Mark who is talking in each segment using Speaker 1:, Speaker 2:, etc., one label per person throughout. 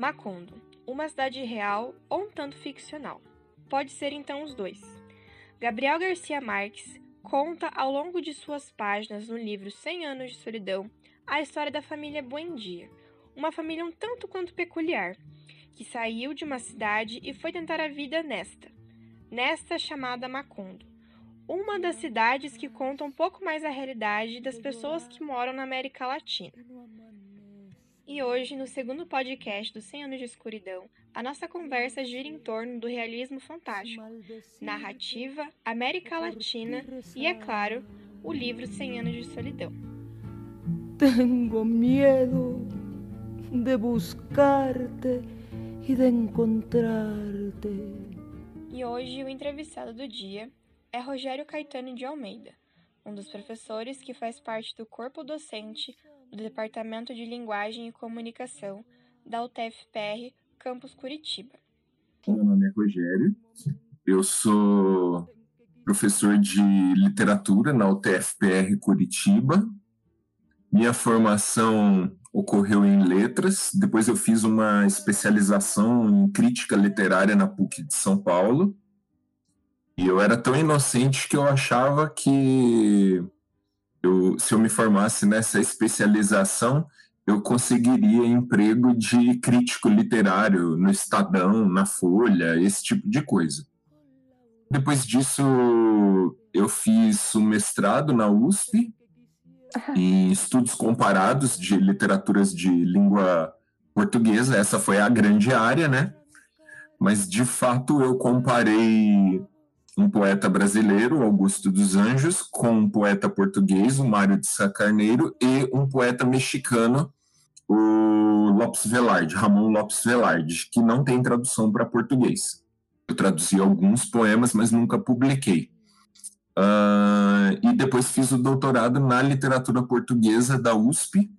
Speaker 1: Macondo, uma cidade real ou um tanto ficcional. Pode ser então os dois. Gabriel Garcia Marques conta ao longo de suas páginas no livro Cem Anos de Solidão a história da família Buendia, uma família um tanto quanto peculiar, que saiu de uma cidade e foi tentar a vida nesta, nesta chamada Macondo, uma das cidades que conta um pouco mais a realidade das pessoas que moram na América Latina. E hoje, no segundo podcast do 100 anos de escuridão, a nossa conversa gira em torno do realismo fantástico, narrativa, América Latina e, é claro, o livro 100 anos de solidão.
Speaker 2: Tengo miedo de buscarte e de encontrarte.
Speaker 1: E hoje o entrevistado do dia é Rogério Caetano de Almeida, um dos professores que faz parte do corpo docente do Departamento de Linguagem e Comunicação da UTFPR Campus Curitiba.
Speaker 3: Meu nome é Rogério, eu sou professor de literatura na UTFPR Curitiba. Minha formação ocorreu em letras, depois eu fiz uma especialização em crítica literária na PUC de São Paulo. E eu era tão inocente que eu achava que eu, se eu me formasse nessa especialização, eu conseguiria emprego de crítico literário no Estadão, na Folha, esse tipo de coisa. Depois disso, eu fiz o um mestrado na USP em estudos comparados de literaturas de língua portuguesa. Essa foi a grande área, né? Mas de fato eu comparei um poeta brasileiro, Augusto dos Anjos, com um poeta português, o Mário de Sá Carneiro, e um poeta mexicano, o Lopes Velarde, Ramon Lopes Velarde, que não tem tradução para português. Eu traduzi alguns poemas, mas nunca publiquei. Uh, e depois fiz o doutorado na literatura portuguesa da USP.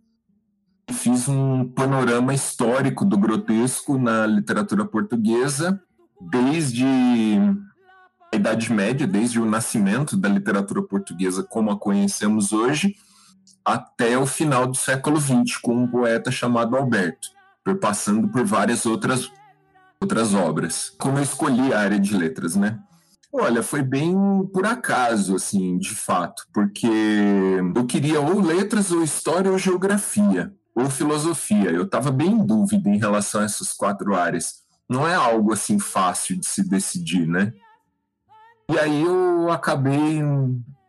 Speaker 3: Fiz um panorama histórico do grotesco na literatura portuguesa, desde Idade Média, desde o nascimento da literatura portuguesa como a conhecemos hoje, até o final do século XX, com um poeta chamado Alberto, passando por várias outras, outras obras. Como eu escolhi a área de letras, né? Olha, foi bem por acaso, assim, de fato, porque eu queria ou letras, ou história, ou geografia, ou filosofia. Eu estava bem em dúvida em relação a essas quatro áreas. Não é algo assim fácil de se decidir, né? E aí eu acabei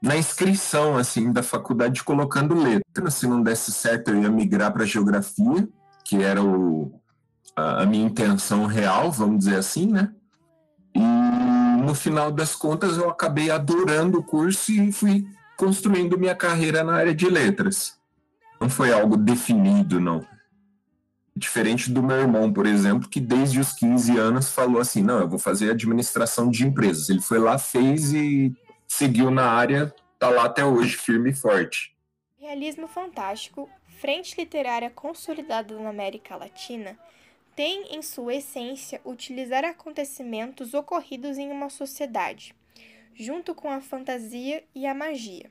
Speaker 3: na inscrição assim da faculdade colocando letra. Se não desse certo, eu ia migrar para geografia, que era o, a, a, minha intenção real, vamos dizer assim, né? E no final das contas, eu acabei adorando o curso e fui construindo minha carreira na área de letras. Não foi algo definido, não. Diferente do meu irmão, por exemplo, que desde os 15 anos falou assim: não, eu vou fazer administração de empresas. Ele foi lá, fez e seguiu na área, tá lá até hoje, firme e forte.
Speaker 1: Realismo fantástico, frente literária consolidada na América Latina, tem em sua essência utilizar acontecimentos ocorridos em uma sociedade, junto com a fantasia e a magia.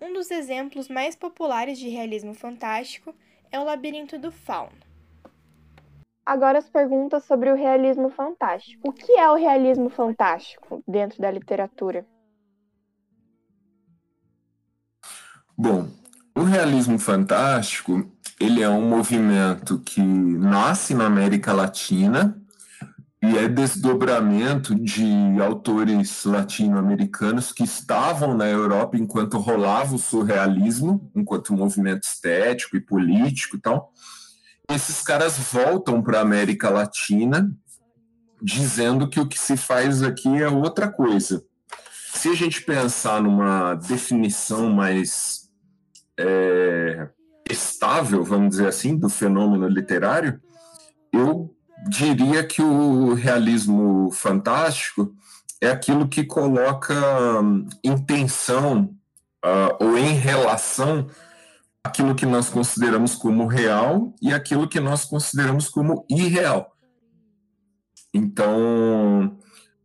Speaker 1: Um dos exemplos mais populares de realismo fantástico é o Labirinto do Fauno. Agora as perguntas sobre o realismo fantástico. O que é o realismo fantástico dentro da literatura?
Speaker 3: Bom, o realismo fantástico ele é um movimento que nasce na América Latina e é desdobramento de autores latino-americanos que estavam na Europa enquanto rolava o surrealismo, enquanto movimento estético e político e tal esses caras voltam para a América Latina dizendo que o que se faz aqui é outra coisa. Se a gente pensar numa definição mais é, estável, vamos dizer assim, do fenômeno literário, eu diria que o realismo fantástico é aquilo que coloca em tensão uh, ou em relação aquilo que nós consideramos como real e aquilo que nós consideramos como irreal. Então,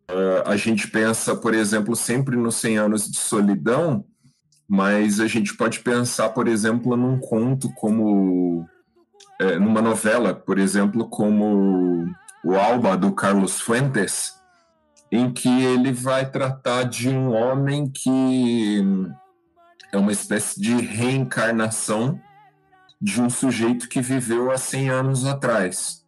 Speaker 3: uh, a gente pensa, por exemplo, sempre nos 100 anos de solidão, mas a gente pode pensar, por exemplo, num conto como
Speaker 4: é, numa novela, por exemplo, como o Alba do Carlos Fuentes, em que ele vai tratar de um homem que é uma espécie de reencarnação de um sujeito que viveu há 100 anos atrás.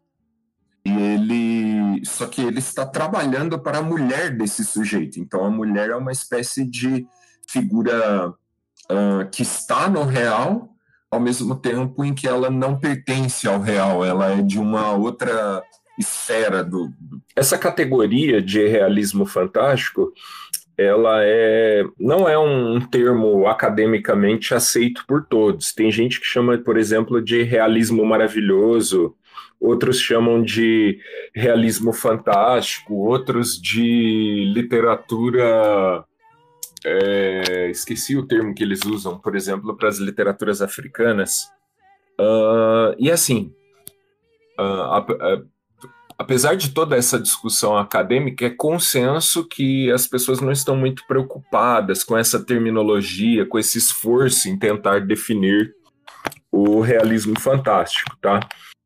Speaker 4: E ele, só que ele está trabalhando para a mulher desse sujeito. Então a mulher é uma espécie de figura uh, que está no real, ao mesmo tempo em que ela não pertence ao real. Ela é de uma outra esfera do.
Speaker 3: Essa categoria de realismo fantástico ela é não é um termo academicamente aceito por todos. Tem gente que chama, por exemplo, de realismo maravilhoso, outros chamam de realismo fantástico, outros de literatura. É, esqueci o termo que eles usam, por exemplo, para as literaturas africanas. Uh, e assim, uh, apesar de toda essa discussão acadêmica, é consenso que as pessoas não estão muito preocupadas com essa terminologia, com esse esforço em tentar definir o realismo fantástico, tá?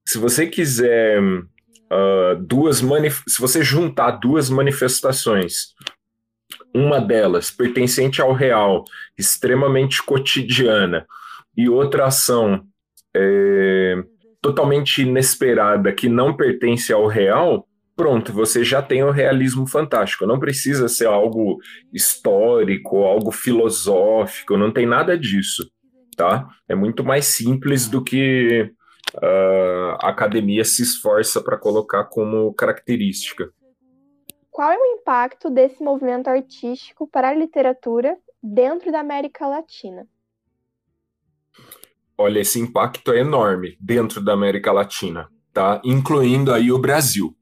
Speaker 3: Se você quiser uh, duas se você juntar duas manifestações, uma delas pertencente ao real, extremamente cotidiana, e outra ação é, totalmente inesperada que não pertence ao real, pronto, você já tem o realismo fantástico. Não precisa ser algo histórico, algo filosófico, não tem nada disso, tá? É muito mais simples do que uh, a academia se esforça para colocar como característica.
Speaker 1: Qual é o impacto desse movimento artístico para a literatura dentro da América Latina?
Speaker 3: Olha, esse impacto é enorme dentro da América Latina, tá? Incluindo aí o Brasil.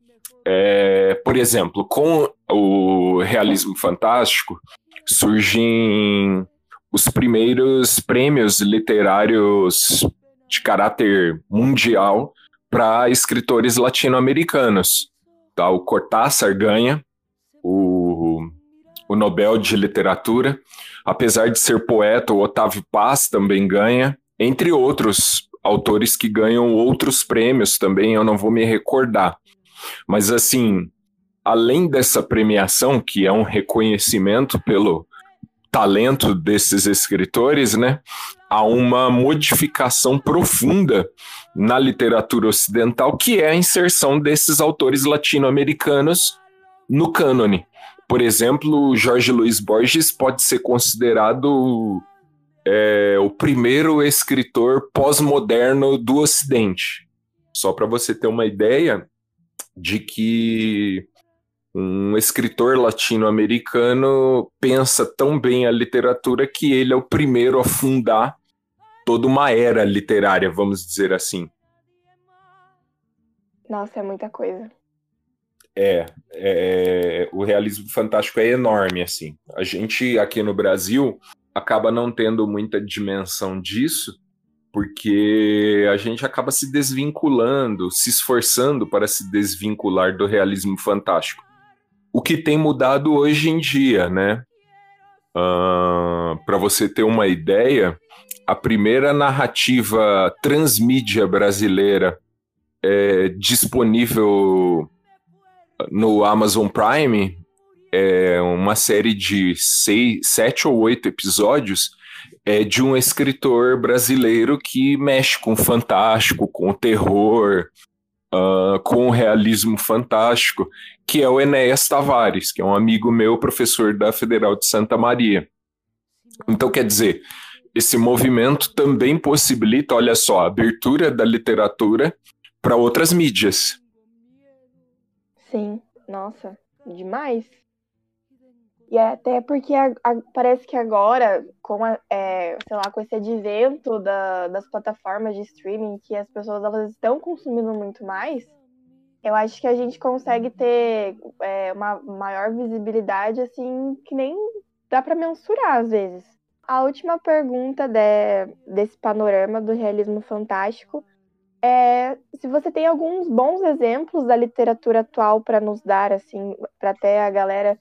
Speaker 3: É, por exemplo, com o realismo fantástico, surgem os primeiros prêmios literários de caráter mundial para escritores latino-americanos. Tá? O Cortázar ganha o, o Nobel de Literatura. Apesar de ser poeta, o Otávio Paz também ganha entre outros autores que ganham outros prêmios também, eu não vou me recordar. Mas assim, além dessa premiação, que é um reconhecimento pelo talento desses escritores, né, há uma modificação profunda na literatura ocidental, que é a inserção desses autores latino-americanos no cânone. Por exemplo, Jorge Luiz Borges pode ser considerado é o primeiro escritor pós-moderno do Ocidente. Só para você ter uma ideia de que um escritor latino-americano pensa tão bem a literatura que ele é o primeiro a fundar toda uma era literária, vamos dizer assim.
Speaker 1: Nossa, é muita coisa.
Speaker 3: É, é, o realismo fantástico é enorme, assim. A gente aqui no Brasil acaba não tendo muita dimensão disso, porque a gente acaba se desvinculando, se esforçando para se desvincular do realismo fantástico. O que tem mudado hoje em dia, né? Uh, para você ter uma ideia, a primeira narrativa transmídia brasileira é disponível no Amazon Prime é uma série de seis, sete ou oito episódios é de um escritor brasileiro que mexe com o fantástico, com o terror, uh, com o realismo fantástico, que é o Enéas Tavares, que é um amigo meu, professor da Federal de Santa Maria. Então, quer dizer, esse movimento também possibilita, olha só, a abertura da literatura para outras mídias.
Speaker 1: Sim, nossa, demais. E é até porque a, a, parece que agora, com, a, é, sei lá, com esse advento da, das plataformas de streaming, que as pessoas elas estão consumindo muito mais, eu acho que a gente consegue ter é, uma maior visibilidade, assim, que nem dá para mensurar às vezes. A última pergunta de, desse panorama do realismo fantástico é se você tem alguns bons exemplos da literatura atual para nos dar, assim, para até a galera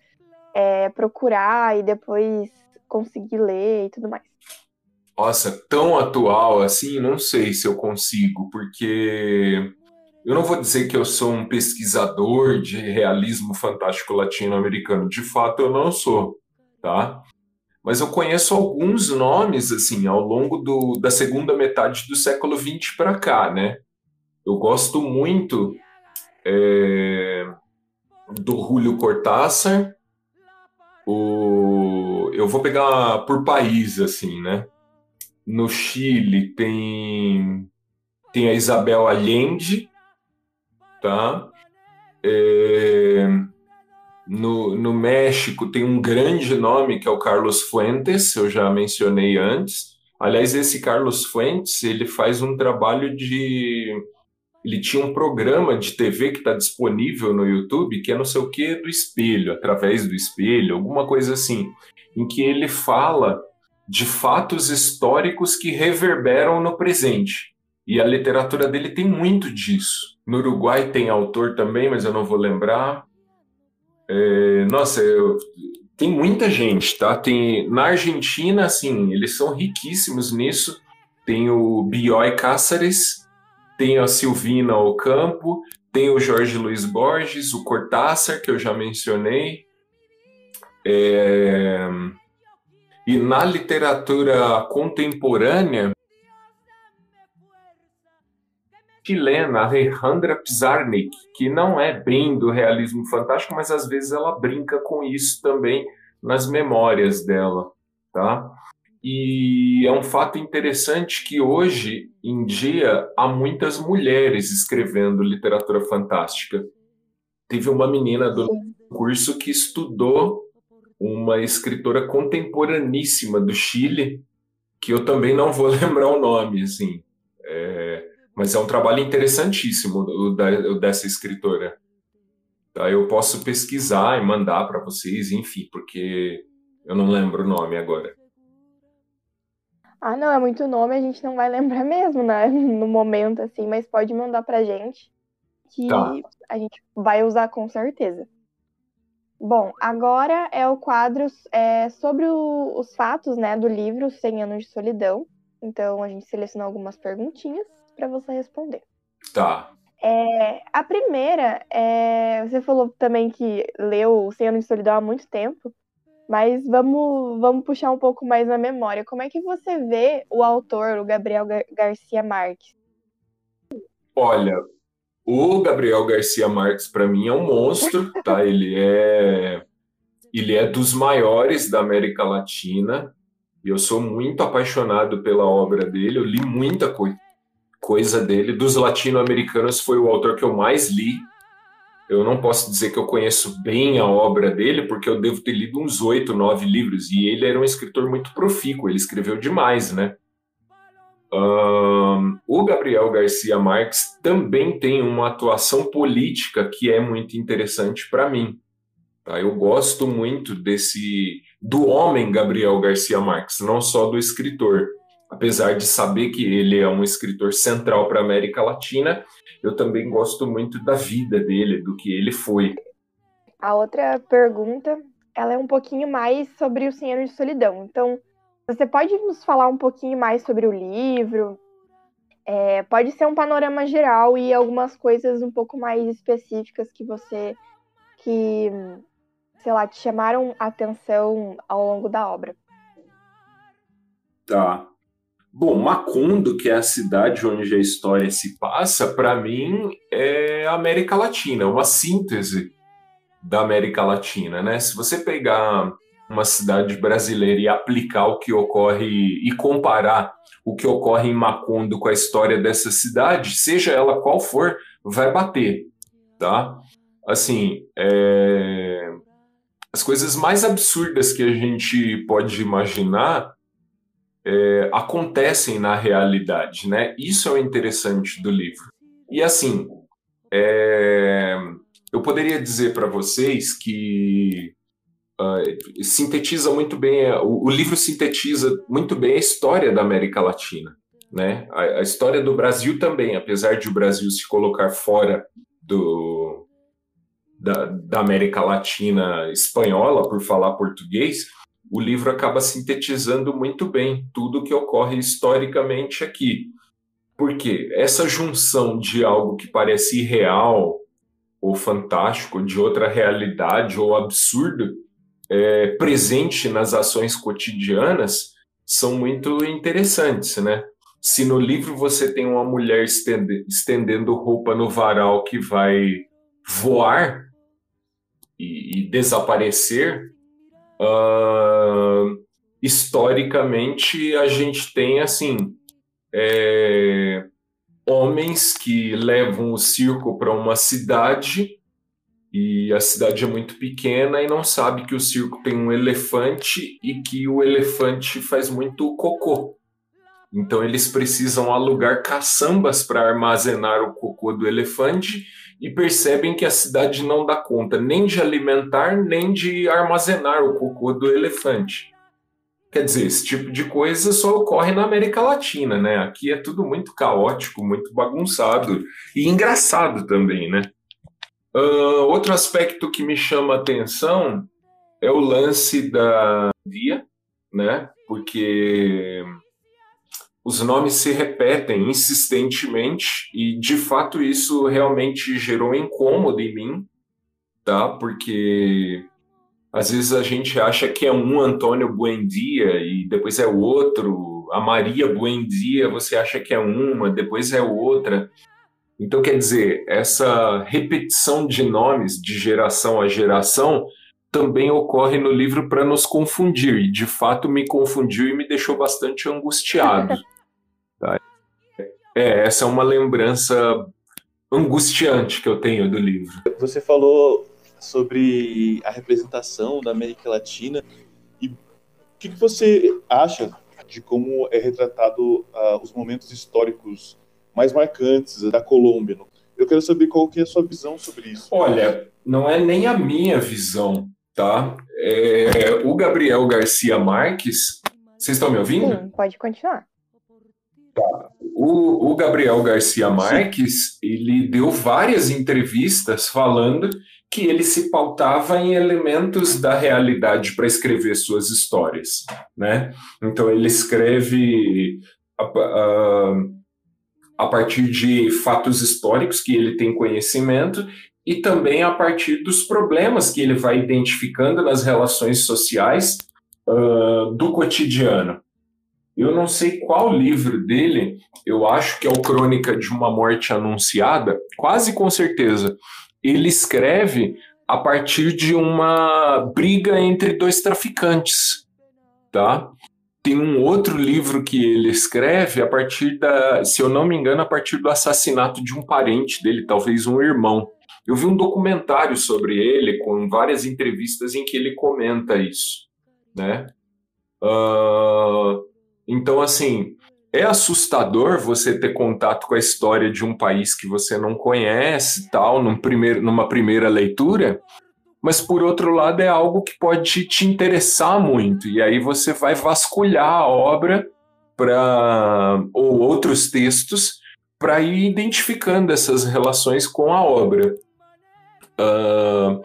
Speaker 1: é, procurar e depois conseguir ler e tudo mais.
Speaker 3: Nossa, tão atual assim, não sei se eu consigo, porque eu não vou dizer que eu sou um pesquisador de realismo fantástico latino-americano. De fato, eu não sou, tá? Mas eu conheço alguns nomes, assim, ao longo do, da segunda metade do século XX para cá, né? Eu gosto muito é, do Julio Cortázar. O, eu vou pegar por país, assim, né? No Chile tem, tem a Isabel Allende, tá? É, no, no México tem um grande nome que é o Carlos Fuentes, eu já mencionei antes. Aliás, esse Carlos Fuentes, ele faz um trabalho de... Ele tinha um programa de TV que está disponível no YouTube, que é não sei o que do espelho, através do espelho, alguma coisa assim, em que ele fala de fatos históricos que reverberam no presente. E a literatura dele tem muito disso. No Uruguai tem autor também, mas eu não vou lembrar. É, nossa, eu, tem muita gente, tá? Tem na Argentina, assim, eles são riquíssimos nisso. Tem o Bioy Cáceres, tem a Silvina Ocampo, tem o Jorge Luiz Borges, o Cortázar, que eu já mencionei. É... E na literatura contemporânea, chilena, Alejandra Pizarnik, que não é bem do realismo fantástico, mas às vezes ela brinca com isso também nas memórias dela, tá? E é um fato interessante que hoje em dia há muitas mulheres escrevendo literatura fantástica. Teve uma menina do curso que estudou uma escritora contemporaníssima do Chile, que eu também não vou lembrar o nome, assim. É, mas é um trabalho interessantíssimo o, da, o dessa escritora. Tá? Eu posso pesquisar e mandar para vocês, enfim, porque eu não lembro o nome agora.
Speaker 1: Ah, não, é muito nome, a gente não vai lembrar mesmo, né? No momento, assim, mas pode mandar pra gente que tá. a gente vai usar com certeza. Bom, agora é o quadro é, sobre o, os fatos né, do livro 100 Anos de Solidão. Então, a gente selecionou algumas perguntinhas para você responder.
Speaker 3: Tá.
Speaker 1: É, a primeira, é, você falou também que leu 100 Anos de Solidão há muito tempo, mas vamos, vamos puxar um pouco mais na memória. Como é que você vê o autor, o Gabriel Gar Garcia Marques?
Speaker 3: Olha, o Gabriel Garcia Marques, para mim, é um monstro, tá? Ele é, ele é dos maiores da América Latina. E eu sou muito apaixonado pela obra dele. Eu li muita co coisa dele. Dos latino-americanos, foi o autor que eu mais li. Eu não posso dizer que eu conheço bem a obra dele, porque eu devo ter lido uns oito, nove livros. E ele era um escritor muito profícuo. Ele escreveu demais, né? Um, o Gabriel Garcia Marques também tem uma atuação política que é muito interessante para mim. Tá? Eu gosto muito desse do homem Gabriel Garcia Marques, não só do escritor. Apesar de saber que ele é um escritor central para a América Latina, eu também gosto muito da vida dele, do que ele foi.
Speaker 1: A outra pergunta, ela é um pouquinho mais sobre o Senhor de Solidão. Então, você pode nos falar um pouquinho mais sobre o livro? É, pode ser um panorama geral e algumas coisas um pouco mais específicas que você que sei lá te chamaram a atenção ao longo da obra.
Speaker 3: Tá. Bom, Macondo, que é a cidade onde a história se passa, para mim é América Latina, uma síntese da América Latina, né? Se você pegar uma cidade brasileira e aplicar o que ocorre e comparar o que ocorre em Macondo com a história dessa cidade, seja ela qual for, vai bater, tá? Assim, é... as coisas mais absurdas que a gente pode imaginar é, acontecem na realidade, né? Isso é o interessante do livro. E assim, é... eu poderia dizer para vocês que uh, sintetiza muito bem, o, o, livro sintetiza muito bem a história da América Latina, né? A, a, história do Brasil também, apesar de o Brasil se colocar fora do, da, da América Latina espanhola por falar português, o livro acaba sintetizando muito bem tudo que ocorre historicamente aqui. Porque essa junção de algo que parece irreal ou fantástico, de outra realidade ou absurdo, é, presente nas ações cotidianas, são muito interessantes, né? Se no livro você tem uma mulher estendendo roupa no varal que vai voar e, e desaparecer, uh, historicamente a gente tem assim é, homens que levam o circo para uma cidade e a cidade é muito pequena e não sabe que o circo tem um elefante e que o elefante faz muito cocô. Então eles precisam alugar caçambas para armazenar o cocô do elefante e percebem que a cidade não dá conta nem de alimentar nem de armazenar o cocô do elefante. Quer dizer, esse tipo de coisa só ocorre na América Latina, né? Aqui é tudo muito caótico, muito bagunçado e engraçado também, né? Uh, outro aspecto que me chama a atenção é o lance da via, né? Porque os nomes se repetem insistentemente e de fato isso realmente gerou incômodo em mim, tá? Porque às vezes a gente acha que é um Antônio Buendia e depois é outro, a Maria Buendia você acha que é uma, depois é outra. Então, quer dizer, essa repetição de nomes de geração a geração também ocorre no livro para nos confundir, e de fato me confundiu e me deixou bastante angustiado. É, essa é uma lembrança angustiante que eu tenho do livro.
Speaker 5: Você falou sobre a representação da América Latina e o que, que você acha de como é retratado uh, os momentos históricos mais marcantes da Colômbia. Eu quero saber qual que é a sua visão sobre isso.
Speaker 3: Olha, não é nem a minha visão, tá? É, o Gabriel Garcia Marques, vocês estão me ouvindo?
Speaker 1: Sim, pode continuar.
Speaker 3: Tá. O, o Gabriel Garcia Marques, Sim. ele deu várias entrevistas falando que ele se pautava em elementos da realidade para escrever suas histórias, né? Então ele escreve uh, a partir de fatos históricos que ele tem conhecimento e também a partir dos problemas que ele vai identificando nas relações sociais uh, do cotidiano. Eu não sei qual livro dele, eu acho que é o Crônica de uma Morte Anunciada, quase com certeza. Ele escreve a partir de uma briga entre dois traficantes, tá? tem um outro livro que ele escreve a partir da, se eu não me engano, a partir do assassinato de um parente dele, talvez um irmão. Eu vi um documentário sobre ele com várias entrevistas em que ele comenta isso, né? Uh, então, assim, é assustador você ter contato com a história de um país que você não conhece, tal, num numa primeira leitura, mas por outro lado é algo que pode te interessar muito, e aí você vai vasculhar a obra para ou outros textos para ir identificando essas relações com a obra. Uh,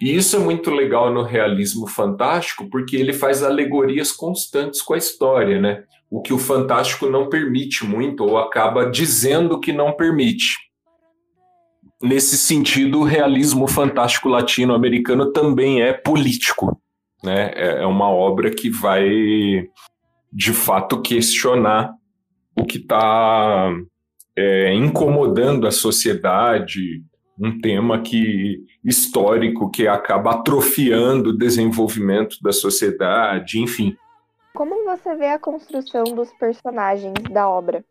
Speaker 3: e isso é muito legal no realismo fantástico, porque ele faz alegorias constantes com a história, né? O que o fantástico não permite muito, ou acaba dizendo que não permite nesse sentido, o realismo fantástico latino-americano também é político. Né? É, é uma obra que vai, de fato, questionar o que está é, incomodando a sociedade, um tema que histórico que acaba atrofiando o desenvolvimento da sociedade, enfim.
Speaker 1: Como você vê a construção dos personagens da obra?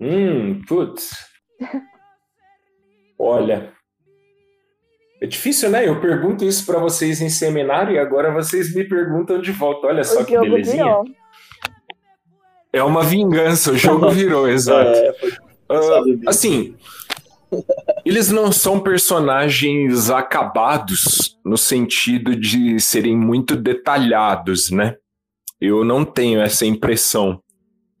Speaker 3: Hum, putz. Olha. É difícil, né? Eu pergunto isso para vocês em seminário e agora vocês me perguntam de volta. Olha só o que belezinha. Virou. É uma vingança, o jogo virou, exato. É, uh, assim, eles não são personagens acabados no sentido de serem muito detalhados, né? Eu não tenho essa impressão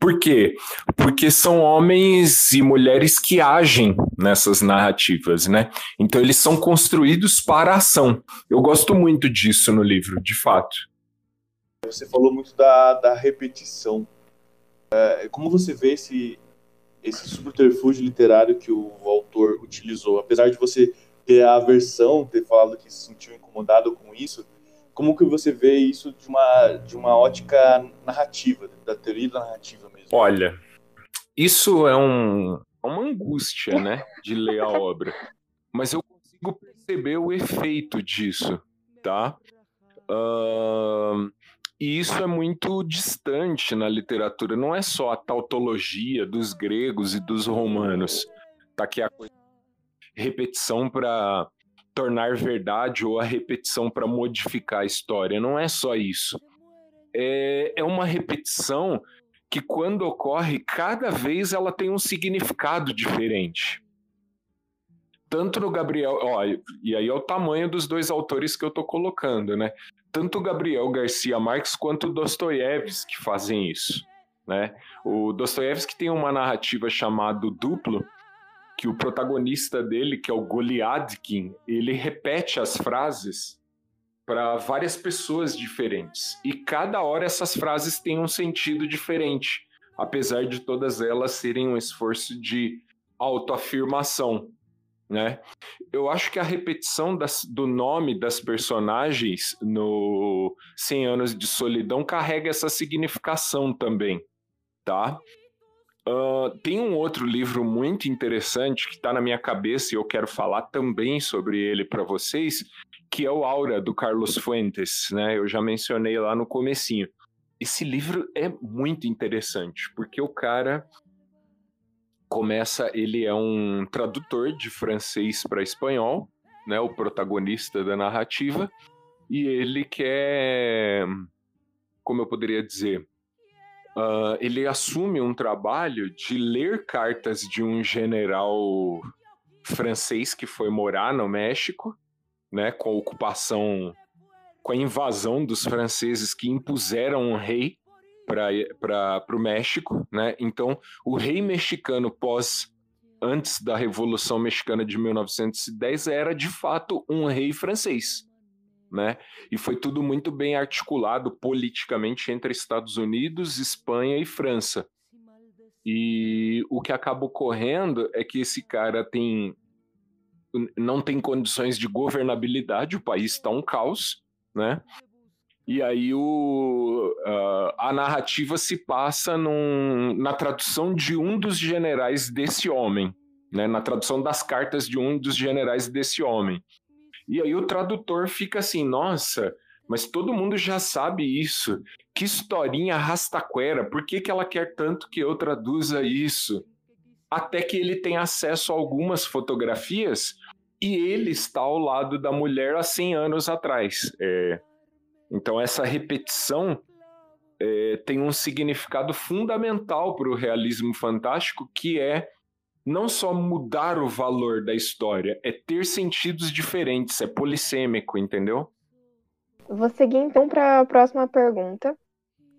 Speaker 3: Por quê? Porque são homens e mulheres que agem nessas narrativas, né? Então eles são construídos para a ação. Eu gosto muito disso no livro, de fato.
Speaker 5: Você falou muito da, da repetição. É, como você vê esse, esse subterfúgio literário que o autor utilizou? Apesar de você ter a aversão, ter falado que se sentiu incomodado com isso, como que você vê isso de uma, de uma ótica narrativa, da teoria da narrativa mesmo?
Speaker 3: Olha, isso é um, é uma angústia, né, de ler a obra. Mas eu consigo perceber o efeito disso, tá? Uh, e isso é muito distante na literatura. Não é só a tautologia dos gregos e dos romanos. Tá aqui a repetição para tornar verdade ou a repetição para modificar a história. Não é só isso. É, é uma repetição que, quando ocorre, cada vez ela tem um significado diferente. Tanto no Gabriel, ó, e aí é o tamanho dos dois autores que eu estou colocando, né? Tanto Gabriel Garcia Marques quanto Dostoiévski fazem isso, né? O Dostoiévski tem uma narrativa chamada Duplo, que o protagonista dele, que é o Goliadkin, ele repete as frases para várias pessoas diferentes. E cada hora essas frases têm um sentido diferente, apesar de todas elas serem um esforço de autoafirmação. Né? Eu acho que a repetição das, do nome das personagens no 100 Anos de Solidão carrega essa significação também, tá? Uh, tem um outro livro muito interessante que está na minha cabeça e eu quero falar também sobre ele para vocês, que é o Aura do Carlos Fuentes, né? Eu já mencionei lá no comecinho. Esse livro é muito interessante porque o cara começa, ele é um tradutor de francês para espanhol, né? O protagonista da narrativa e ele quer, como eu poderia dizer, uh, ele assume um trabalho de ler cartas de um general francês que foi morar no México, né, com a ocupação, com a invasão dos franceses que impuseram um rei para o México, né? Então, o rei mexicano pós antes da Revolução Mexicana de 1910 era de fato um rei francês né? E foi tudo muito bem articulado politicamente entre Estados Unidos, Espanha e França. E o que acaba ocorrendo é que esse cara tem não tem condições de governabilidade, o país está um caos, né? E aí o, uh, a narrativa se passa num, na tradução de um dos generais desse homem, né? na tradução das cartas de um dos generais desse homem. E aí o tradutor fica assim, nossa, mas todo mundo já sabe isso. Que historinha rastaquera, por que, que ela quer tanto que eu traduza isso? Até que ele tem acesso a algumas fotografias e ele está ao lado da mulher há 100 anos atrás. É... Então essa repetição é, tem um significado fundamental para o realismo fantástico, que é não só mudar o valor da história, é ter sentidos diferentes, é polissêmico, entendeu?
Speaker 1: Vou seguir então para a próxima pergunta.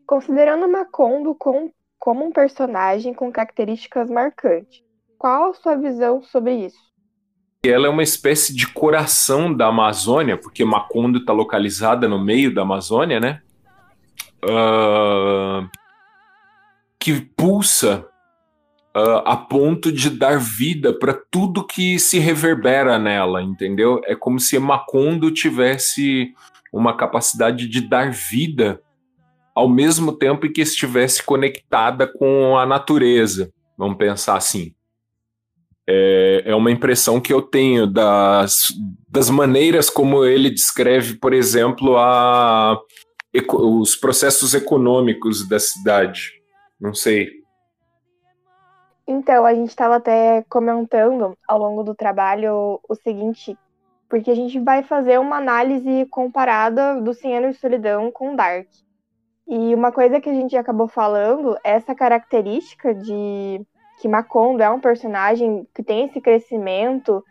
Speaker 1: Considerando Macondo com, como um personagem com características marcantes, qual a sua visão sobre isso?
Speaker 3: Ela é uma espécie de coração da Amazônia, porque Macondo está localizada no meio da Amazônia, né? Uh, que pulsa uh, a ponto de dar vida para tudo que se reverbera nela, entendeu? É como se Macondo tivesse uma capacidade de dar vida ao mesmo tempo que estivesse conectada com a natureza. Vamos pensar assim. É, é uma impressão que eu tenho das, das maneiras como ele descreve, por exemplo, a, os processos econômicos da cidade. Não sei.
Speaker 1: Então, a gente estava até comentando ao longo do trabalho o seguinte, porque a gente vai fazer uma análise comparada do Anos de Solidão com Dark. E uma coisa que a gente acabou falando é essa característica de que Macondo é um personagem que tem esse crescimento,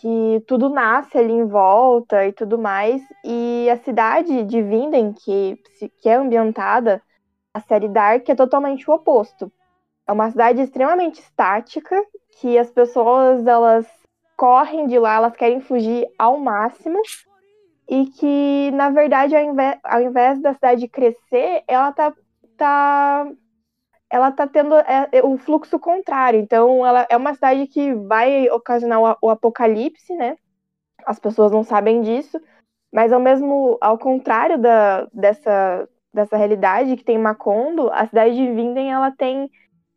Speaker 1: que tudo nasce ali em volta e tudo mais. E a cidade de Vinden, que, que é ambientada a série Dark é totalmente o oposto. É uma cidade extremamente estática, que as pessoas elas correm de lá, elas querem fugir ao máximo, e que, na verdade, ao invés, ao invés da cidade crescer, ela tá, tá ela tá tendo é, é, o fluxo contrário. Então, ela é uma cidade que vai ocasionar o, o, apocalipse, né? As pessoas não sabem disso, mas ao mesmo, ao contrário da, dessa, dessa realidade que tem Macondo, a cidade de Vinden ela tem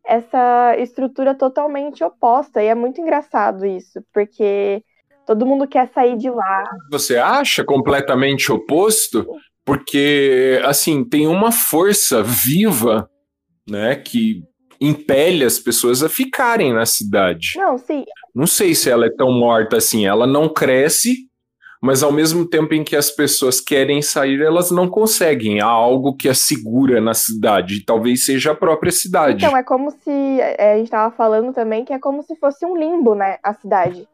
Speaker 1: essa estrutura totalmente oposta e é muito engraçado isso, porque todo mundo quer sair de lá.
Speaker 3: Você acha completamente oposto? Porque assim tem uma força viva né, que impele as pessoas a ficarem na cidade.
Speaker 1: Não, sim.
Speaker 3: Não sei se ela é tão morta assim. Ela não cresce, mas ao mesmo tempo em que as pessoas querem sair, elas não conseguem. Há algo que as segura na cidade. Talvez seja a própria cidade.
Speaker 1: Então, é como se. É, a gente estava falando também que é como se fosse um limbo, né? A cidade.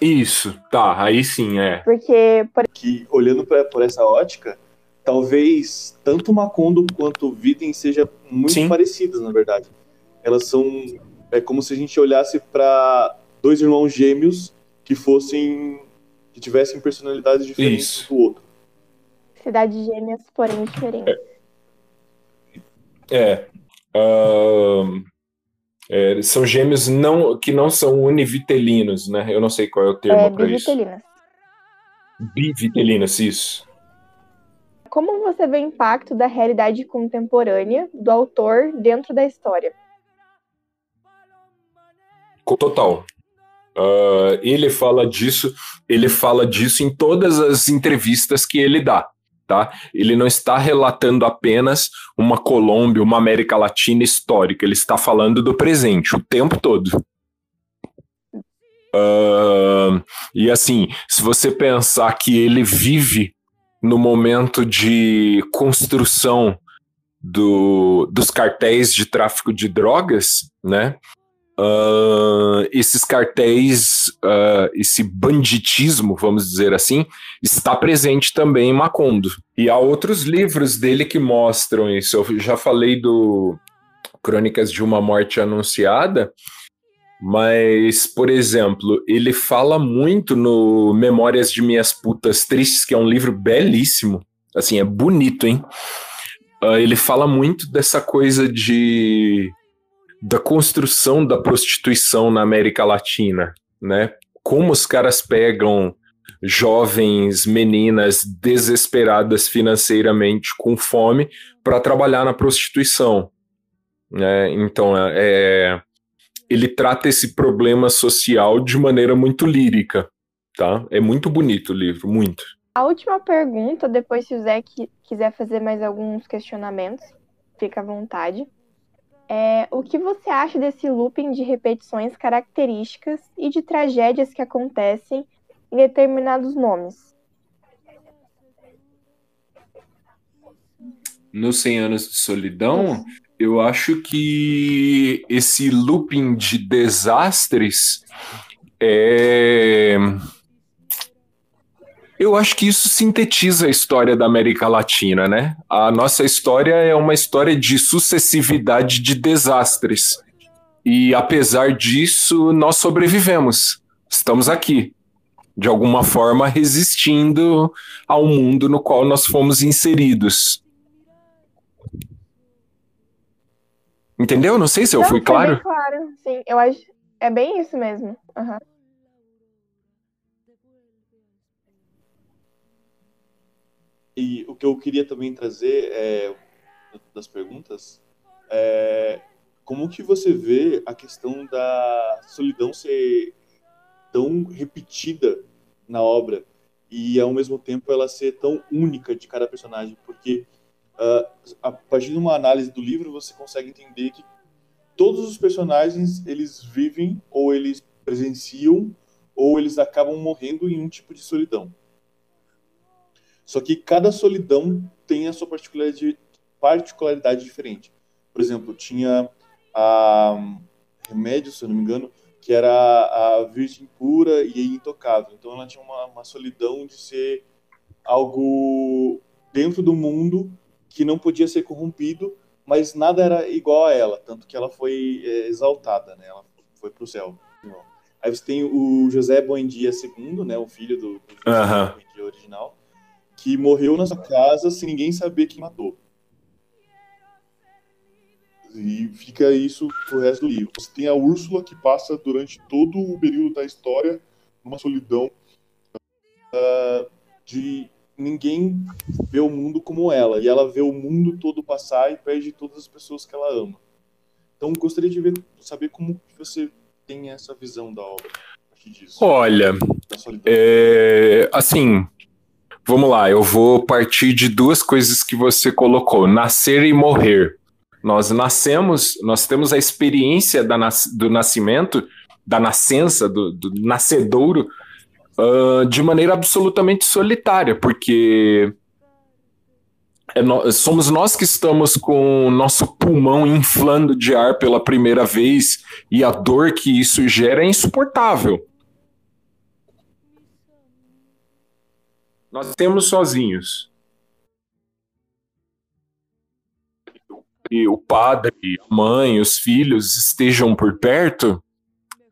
Speaker 3: Isso, tá, aí sim, é.
Speaker 1: Porque. Por...
Speaker 5: Que olhando pra, por essa ótica, talvez tanto Macondo quanto Viden sejam muito Sim. parecidas, na verdade. Elas são é como se a gente olhasse para dois irmãos gêmeos que fossem que tivessem personalidades diferentes Isso. do outro.
Speaker 1: Cidades gêmeas, porém diferentes.
Speaker 3: É. é. Uh, é, são gêmeos não, que não são univitelinos, né? Eu não sei qual é o termo é, para isso. Bivitelinas. Bivitelinas, isso
Speaker 1: como você vê o impacto da realidade contemporânea do autor dentro da história?
Speaker 3: Total. Uh, ele fala disso, ele fala disso em todas as entrevistas que ele dá. Tá? Ele não está relatando apenas uma Colômbia, uma América Latina histórica, ele está falando do presente o tempo todo. Uh, e assim, se você pensar que ele vive no momento de construção do, dos cartéis de tráfico de drogas, né? Uh, esses cartéis, uh, esse banditismo, vamos dizer assim, está presente também em Macondo. E há outros livros dele que mostram isso. Eu já falei do Crônicas de uma Morte Anunciada, mas, por exemplo, ele fala muito no Memórias de Minhas Putas Tristes, que é um livro belíssimo. Assim, é bonito, hein? Uh, ele fala muito dessa coisa de da construção da prostituição na América Latina, né? Como os caras pegam jovens meninas desesperadas financeiramente com fome para trabalhar na prostituição, né? Então é ele trata esse problema social de maneira muito lírica, tá? É muito bonito o livro, muito.
Speaker 1: A última pergunta, depois se o Zé quiser fazer mais alguns questionamentos, fica à vontade. É, o que você acha desse looping de repetições características e de tragédias que acontecem em determinados nomes?
Speaker 3: Nos 100 anos de solidão, eu acho que esse looping de desastres é. Eu acho que isso sintetiza a história da América Latina, né? A nossa história é uma história de sucessividade de desastres. E apesar disso, nós sobrevivemos. Estamos aqui, de alguma forma resistindo ao mundo no qual nós fomos inseridos. Entendeu? Não sei se eu
Speaker 1: Não,
Speaker 3: fui claro.
Speaker 1: Bem claro, sim. Eu acho. É bem isso mesmo. Uhum.
Speaker 5: E o que eu queria também trazer é, das perguntas é como que você vê a questão da solidão ser tão repetida na obra e ao mesmo tempo ela ser tão única de cada personagem, porque uh, a partir de uma análise do livro, você consegue entender que todos os personagens eles vivem ou eles presenciam ou eles acabam morrendo em um tipo de solidão. Só que cada solidão tem a sua particularidade, particularidade diferente. Por exemplo, tinha a Remédio, se eu não me engano, que era a virgem pura e intocável. Então ela tinha uma, uma solidão de ser algo dentro do mundo que não podia ser corrompido, mas nada era igual a ela, tanto que ela foi é, exaltada, né? Ela foi para o céu. Aí você tem o José Buendia II, né? O filho do, do José Buendia original, que morreu na sua casa sem ninguém saber quem matou. E fica isso pro resto do livro. Você tem a Úrsula que passa durante todo o período da história numa solidão uh, de ninguém vê o mundo como ela. E ela vê o mundo todo passar e perde todas as pessoas que ela ama. Então gostaria de ver, saber como você tem essa visão da obra.
Speaker 3: Olha, é, assim, vamos lá, eu vou partir de duas coisas que você colocou: nascer e morrer. Nós nascemos, nós temos a experiência da, do nascimento, da nascença, do, do nascedouro, uh, de maneira absolutamente solitária, porque é no, somos nós que estamos com o nosso pulmão inflando de ar pela primeira vez e a dor que isso gera é insuportável. Nós temos sozinhos. E o padre, a mãe, os filhos estejam por perto,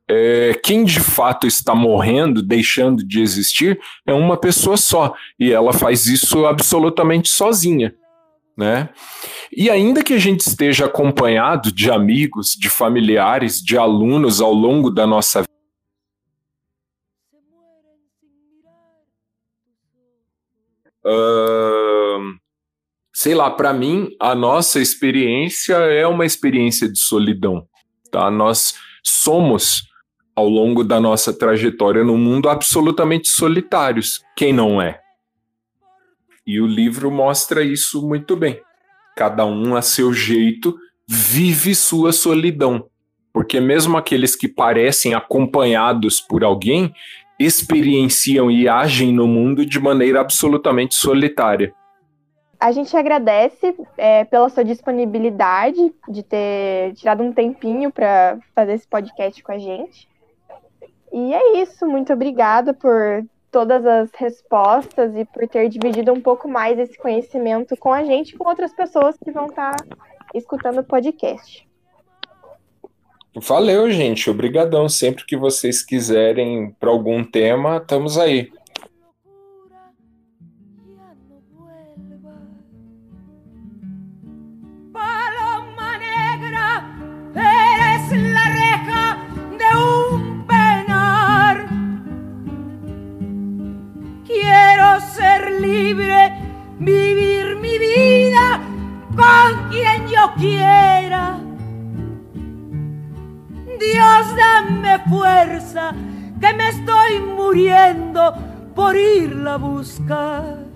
Speaker 3: é, quem de fato está morrendo, deixando de existir, é uma pessoa só. E ela faz isso absolutamente sozinha. Né? E ainda que a gente esteja acompanhado de amigos, de familiares, de alunos ao longo da nossa vida, uh, sei lá, para mim, a nossa experiência é uma experiência de solidão. Tá? Nós somos ao longo da nossa trajetória no mundo absolutamente solitários. Quem não é? E o livro mostra isso muito bem. Cada um a seu jeito vive sua solidão. Porque mesmo aqueles que parecem acompanhados por alguém experienciam e agem no mundo de maneira absolutamente solitária.
Speaker 1: A gente agradece é, pela sua disponibilidade de ter tirado um tempinho para fazer esse podcast com a gente. E é isso, muito obrigada por todas as respostas e por ter dividido um pouco mais esse conhecimento com a gente e com outras pessoas que vão estar tá escutando o podcast.
Speaker 3: Valeu, gente. Obrigadão. Sempre que vocês quiserem para algum tema, estamos aí.
Speaker 2: Vivir mi vida con quien yo quiera. Dios, dame fuerza, que me estoy muriendo por irla a buscar.